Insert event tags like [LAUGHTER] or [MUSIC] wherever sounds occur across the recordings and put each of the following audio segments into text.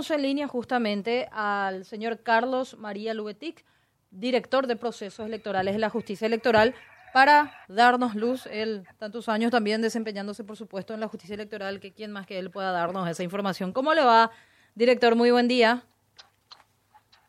tenemos en línea justamente al señor Carlos María Lubetic, director de procesos electorales de la justicia electoral, para darnos luz, él tantos años también desempeñándose, por supuesto, en la justicia electoral, que quién más que él pueda darnos esa información. ¿Cómo le va, director? Muy buen día.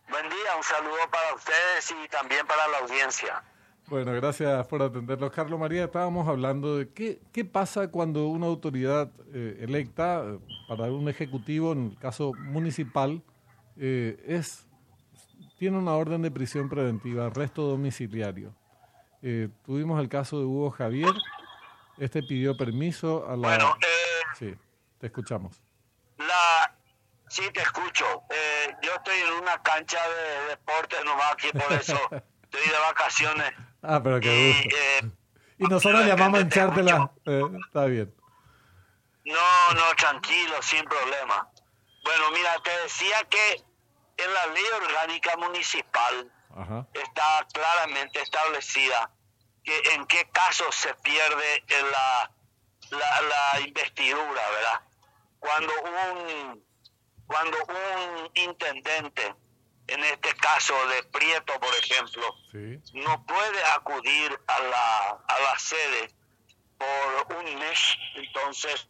Buen día, un saludo para ustedes y también para la audiencia. Bueno, gracias por atendernos. Carlos María, estábamos hablando de qué, qué pasa cuando una autoridad eh, electa eh, para un ejecutivo, en el caso municipal, eh, es tiene una orden de prisión preventiva, arresto domiciliario. tuvimos el caso de Hugo Javier. Este pidió permiso a la... Bueno, sí, te escuchamos. La... Sí, te escucho. yo estoy en una cancha de deporte nomás aquí, por eso [LAUGHS] estoy de vacaciones. Ah, pero qué gusto. Eh, y nosotros llamamos a hinchártela. Eh, está bien. No, no, tranquilo, sin problema. Bueno, mira, te decía que en la ley orgánica municipal está claramente establecida que en qué casos se pierde la, la, la investidura, ¿verdad? Cuando un, cuando un intendente en este caso de Prieto, por ejemplo, no puede acudir a la, a la sede por un mes, entonces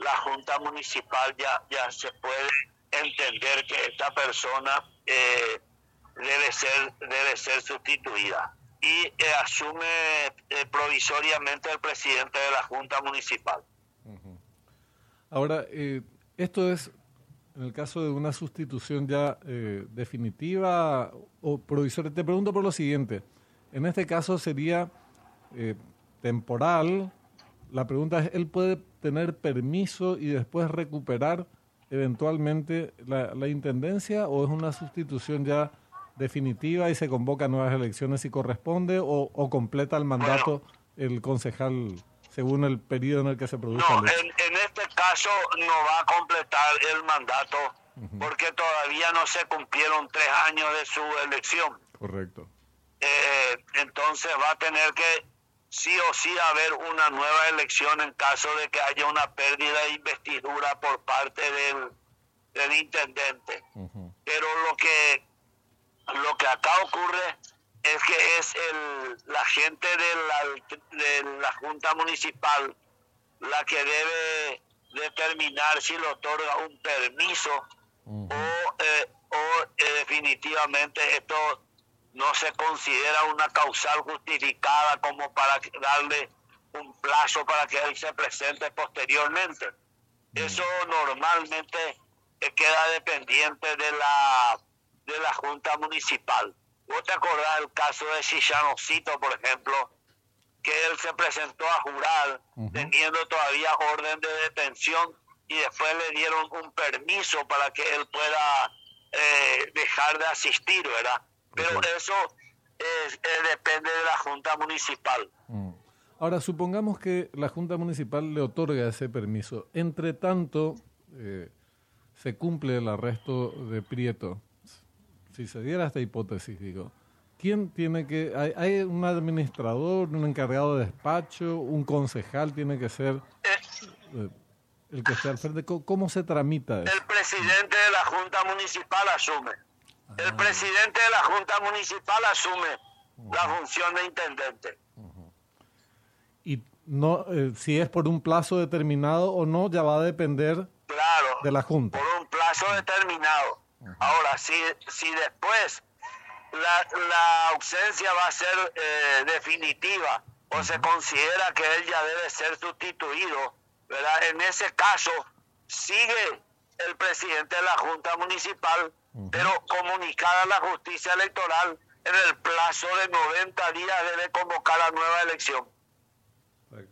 la Junta Municipal ya, ya se puede entender que esta persona eh, debe, ser, debe ser sustituida. Y eh, asume eh, provisoriamente el presidente de la Junta Municipal. Ahora, esto es en el caso de una sustitución ya eh, definitiva o provisoria, te pregunto por lo siguiente. En este caso sería eh, temporal. La pregunta es, ¿él puede tener permiso y después recuperar eventualmente la, intendencia o es una sustitución ya definitiva y se convoca nuevas elecciones si corresponde o, completa el mandato el concejal según el periodo en el que se produce no, en, este caso no va a completar el mandato porque todavía no se cumplieron tres años de su elección. Correcto. Eh, entonces va a tener que sí o sí haber una nueva elección en caso de que haya una pérdida de investidura por parte del, del intendente. Pero lo que lo que acá ocurre es que es el, la gente de la, de la Junta Municipal la que debe determinar si le otorga un permiso o, eh, o eh, definitivamente esto no se considera una causal justificada como para darle un plazo para que él se presente posteriormente. Eso normalmente queda dependiente de la de la Junta Municipal. ¿Vos te acordás del caso de Chichanocito, por ejemplo? Que él se presentó a jurar teniendo todavía orden de detención y después le dieron un permiso para que él pueda eh, dejar de asistir, ¿verdad? Pero eso depende de la Junta Municipal. Mm. Ahora, supongamos que la Junta Municipal le otorga ese permiso. Entre tanto, eh, se cumple el arresto de Prieto si se diera esta hipótesis, digo, ¿quién tiene que, hay, un administrador, un encargado de despacho, un concejal tiene que ser eh, el que esté al frente? ¿Cómo, se tramita eso? El presidente de la Junta Municipal asume. El ah. presidente de la Junta Municipal asume la función de intendente. Y no, eh, si es por un plazo determinado o no, ya va a depender claro, de la Junta. Por un plazo determinado. Ahora, si, si después la, ausencia va a ser eh, definitiva o se considera que él ya debe ser sustituido, ¿verdad? En ese caso, sigue el presidente de la Junta Municipal, pero comunicada a la justicia electoral en el plazo de 90 días debe convocar a nueva elección.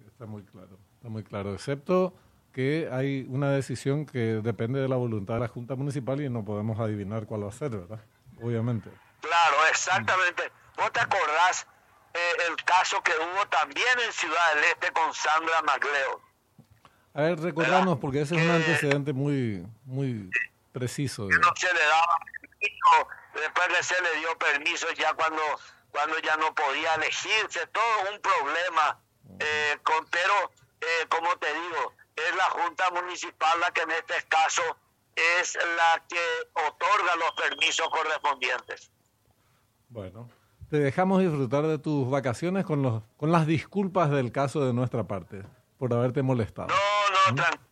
Está muy claro, está muy claro, excepto que hay una decisión que depende de la voluntad de la Junta Municipal y no podemos adivinar cuál va a ser, ¿verdad? Obviamente. Claro, exactamente. ¿Vos te acordás eh, el caso que hubo también en Ciudad del Este con Sandra Macleo? A ver, recordamos, porque ese es un antecedente muy, muy preciso. Que no se le daba permiso, después se le dio permiso ya cuando, cuando ya no podía elegirse, todo un problema. Eh, con, pero, eh, como te digo, es la Junta Municipal la que en este caso es la que otorga los permisos correspondientes. Bueno, te dejamos disfrutar de tus vacaciones con, los, con las disculpas del caso de nuestra parte por haberte molestado. No, no, tranquilo.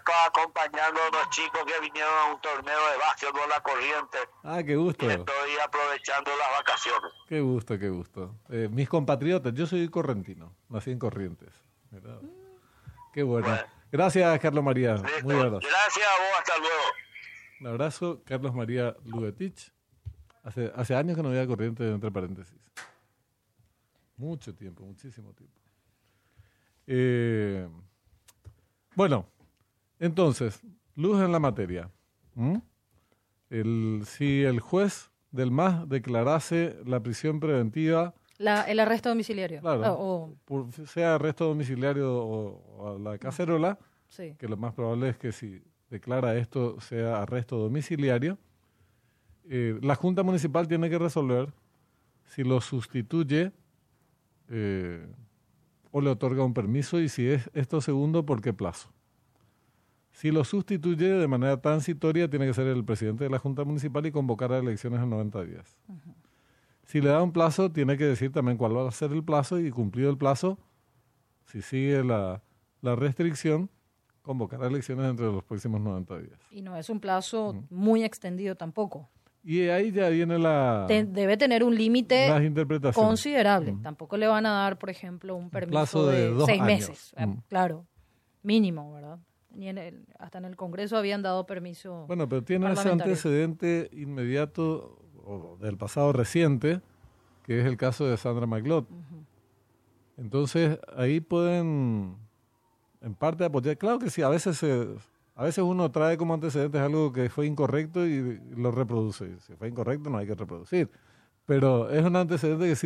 Acá acompañando a unos chicos que vinieron a un torneo de básquetbol la corriente. Ah, qué gusto. estoy aprovechando las vacaciones. Qué gusto, qué gusto. Eh, mis compatriotas, yo soy correntino, nací en Corrientes. Qué bueno. Gracias, Carlos María. Muy gracias. Gracias a vos, hasta luego. Un abrazo, Carlos María Lubetich. Hace, hace años que no había corriente entre paréntesis. Mucho tiempo, muchísimo tiempo. Eh, bueno, entonces, luz en la materia. El, si el juez del MAS declarase la prisión preventiva... el arresto domiciliario. Claro, sea arresto domiciliario o, la cacerola, que lo más probable es que si declara esto sea arresto domiciliario, eh, la Junta Municipal tiene que resolver si lo sustituye eh, o le otorga un permiso y si es esto segundo, ¿por qué plazo? Si lo sustituye de manera transitoria, tiene que ser el presidente de la Junta Municipal y convocar a elecciones en 90 días. Si le da un plazo, tiene que decir también cuál va a ser el plazo y cumplido el plazo, si sigue la, la restricción, convocar elecciones entre los próximos 90 días. Y no es un plazo muy extendido tampoco. Y ahí ya viene la... debe tener un límite considerable. Tampoco le van a dar, por ejemplo, un permiso de, seis meses. Eh, mm. Claro, mínimo, ¿verdad? Ni en el, hasta en el Congreso habían dado permiso. Bueno, pero tiene ese antecedente inmediato o del pasado reciente, que es el caso de Sandra McLeod. Entonces, ahí pueden, en parte, apoyar. Claro que sí, a veces se a veces uno trae como antecedentes algo que fue incorrecto y lo reproduce. Si fue incorrecto no hay que reproducir. Pero es un antecedente que sí